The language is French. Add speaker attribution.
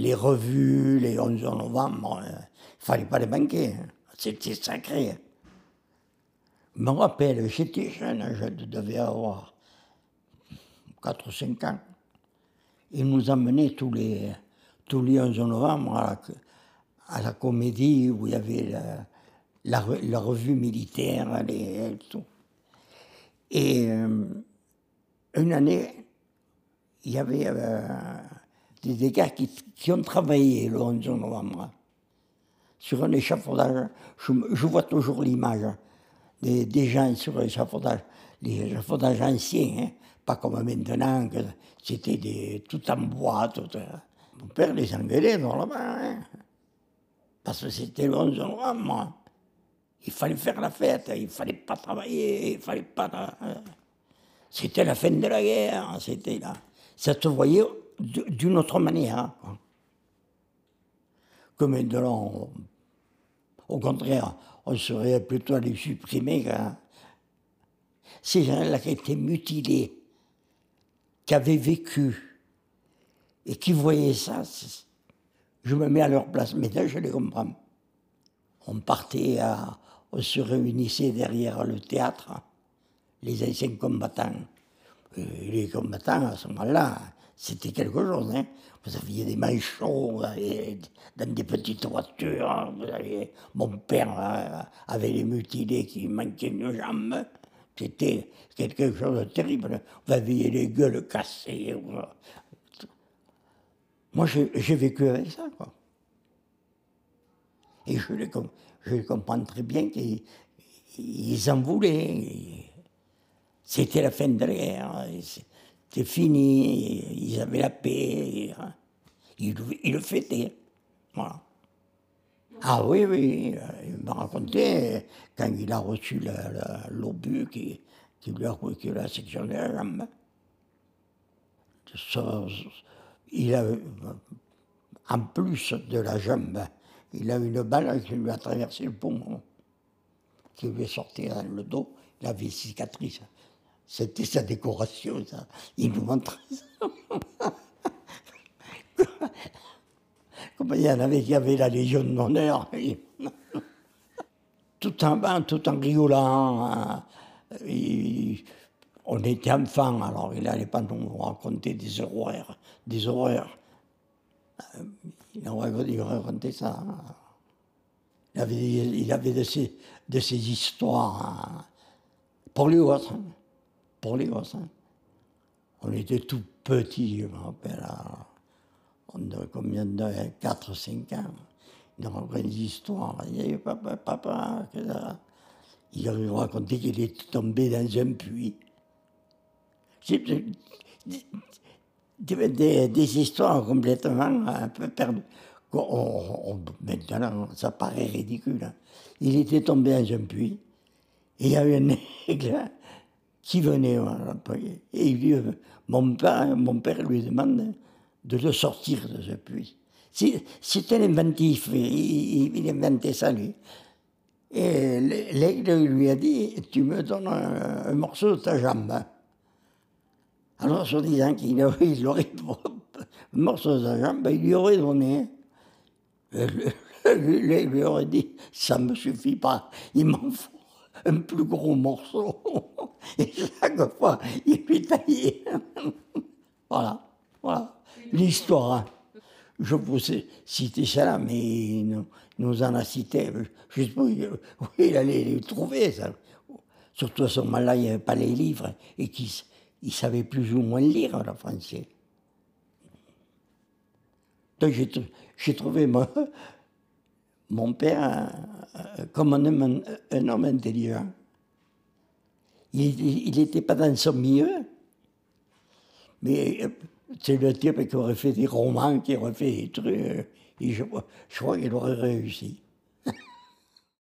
Speaker 1: les revues, les 11 novembre, il fallait pas les manquer. hein. C'était sacré. Je me rappelle, j'étais jeune, je devais avoir 4 ou 5 ans. Il nous emmenait tous les, tous les 11 novembre à la, à la comédie où il y avait la, la, re- la revue militaire, les, tout. Et euh, une année, il y avait euh, des, gars qui, ont travaillé le 11 novembre sur un échafaudage. Je, vois toujours l'image des, gens sur l'échafaudage, les échafaudages anciens, hein, pas comme maintenant, que c'était tout en bois. Tout, euh. Mon père les engueulait là-bas, hein, parce que c'était le 11 novembre. Il fallait faire la fête, il fallait pas travailler, il fallait pas. euh, C'était la fin de la guerre, c'était là. Ça se voyait d'une autre manière. quoi. Que maintenant, au contraire, on serait plutôt à les supprimer. quand- Ces gens-là qui étaient mutilés, qui avaient vécu et qui voyaient ça, je me mets à leur place. Maintenant, je les comprends. On partait, on se réunissait derrière le théâtre, les anciens combattants. Les combattants, à ce moment-là, c'était quelque chose. Hein. Vous aviez des manchots dans des petites voitures. Aviez, mon père euh, avait les mutilés qui manquaient une jambe. C'était quelque chose de terrible. Vous aviez les gueules cassées. vous- Moi, j'ai vécu avec ça. Quoi. Et je les, je comprends très bien qu'ils ils en voulaient. C'était la fin de la guerre. C'était fini. Ils avaient la paix. Ils, le- fêtaient. Voilà. Ah oui, oui. Il m'a raconté quand il a reçu la- la- l'obus qui, lui a, qui lui a sectionné la jambe. Il a, en plus de la jambe, il a une balle qui lui a traversé le poumon, qui lui est sortie dans le dos. Il avait une cicatrice. C'était sa décoration, ça. Il nous montrait ça. Il y en avait la Légion d'honneur. tout en bas, tout en rigolant. hein. On était enfants, alors il n'allait pas nous raconter des horreurs. Des horreurs. Il nous racontait, ça. hein. Il avait, de, ces, de histoires hein, pour les gosses. Hein. Pour les gosses. hein. On était tout petits, je me rappelle. hein. On avait combien de 4 5 ans. Il nous racontait des histoires. Il disait, papa, papa, que ça. Il nous racontait qu'il était tombé dans un puits. Des, histoires complètement un peu perdues. On- maintenant, ça paraît ridicule. hein. Il était tombé dans un puits et il y avait un aigle qui venait. voilà, Et lui- mon, père, mon père lui demande de le sortir de ce puits. C'était l'inventif, il, il- inventait ça lui. Et l'aigle lui a dit Tu me donnes un, morceau de ta jambe. Alors, se disant qu'il aurait, il aurait un morceau de sa jambe, il lui aurait donné. L'aigle lui aurait dit Ça ne me suffit pas, il m'en faut un plus gros morceau. Et chaque fois, il lui taillait. Voilà, voilà, l'histoire. hein. Je vous ai cité ça, mais il nous, en a cité. Sais pas où il- allait les trouver. Surtout à ce moment-là, il n'y avait pas les livres et qu'il savait plus ou moins lire le français. Donc j'ai tr- j'ai trouvé mon, père comme un un homme intelligent. Il n'était pas dans son milieu, mais euh, c'est le type qui aurait fait des romans, qui aurait fait des trucs. euh, Et je, je crois qu'il aurait réussi.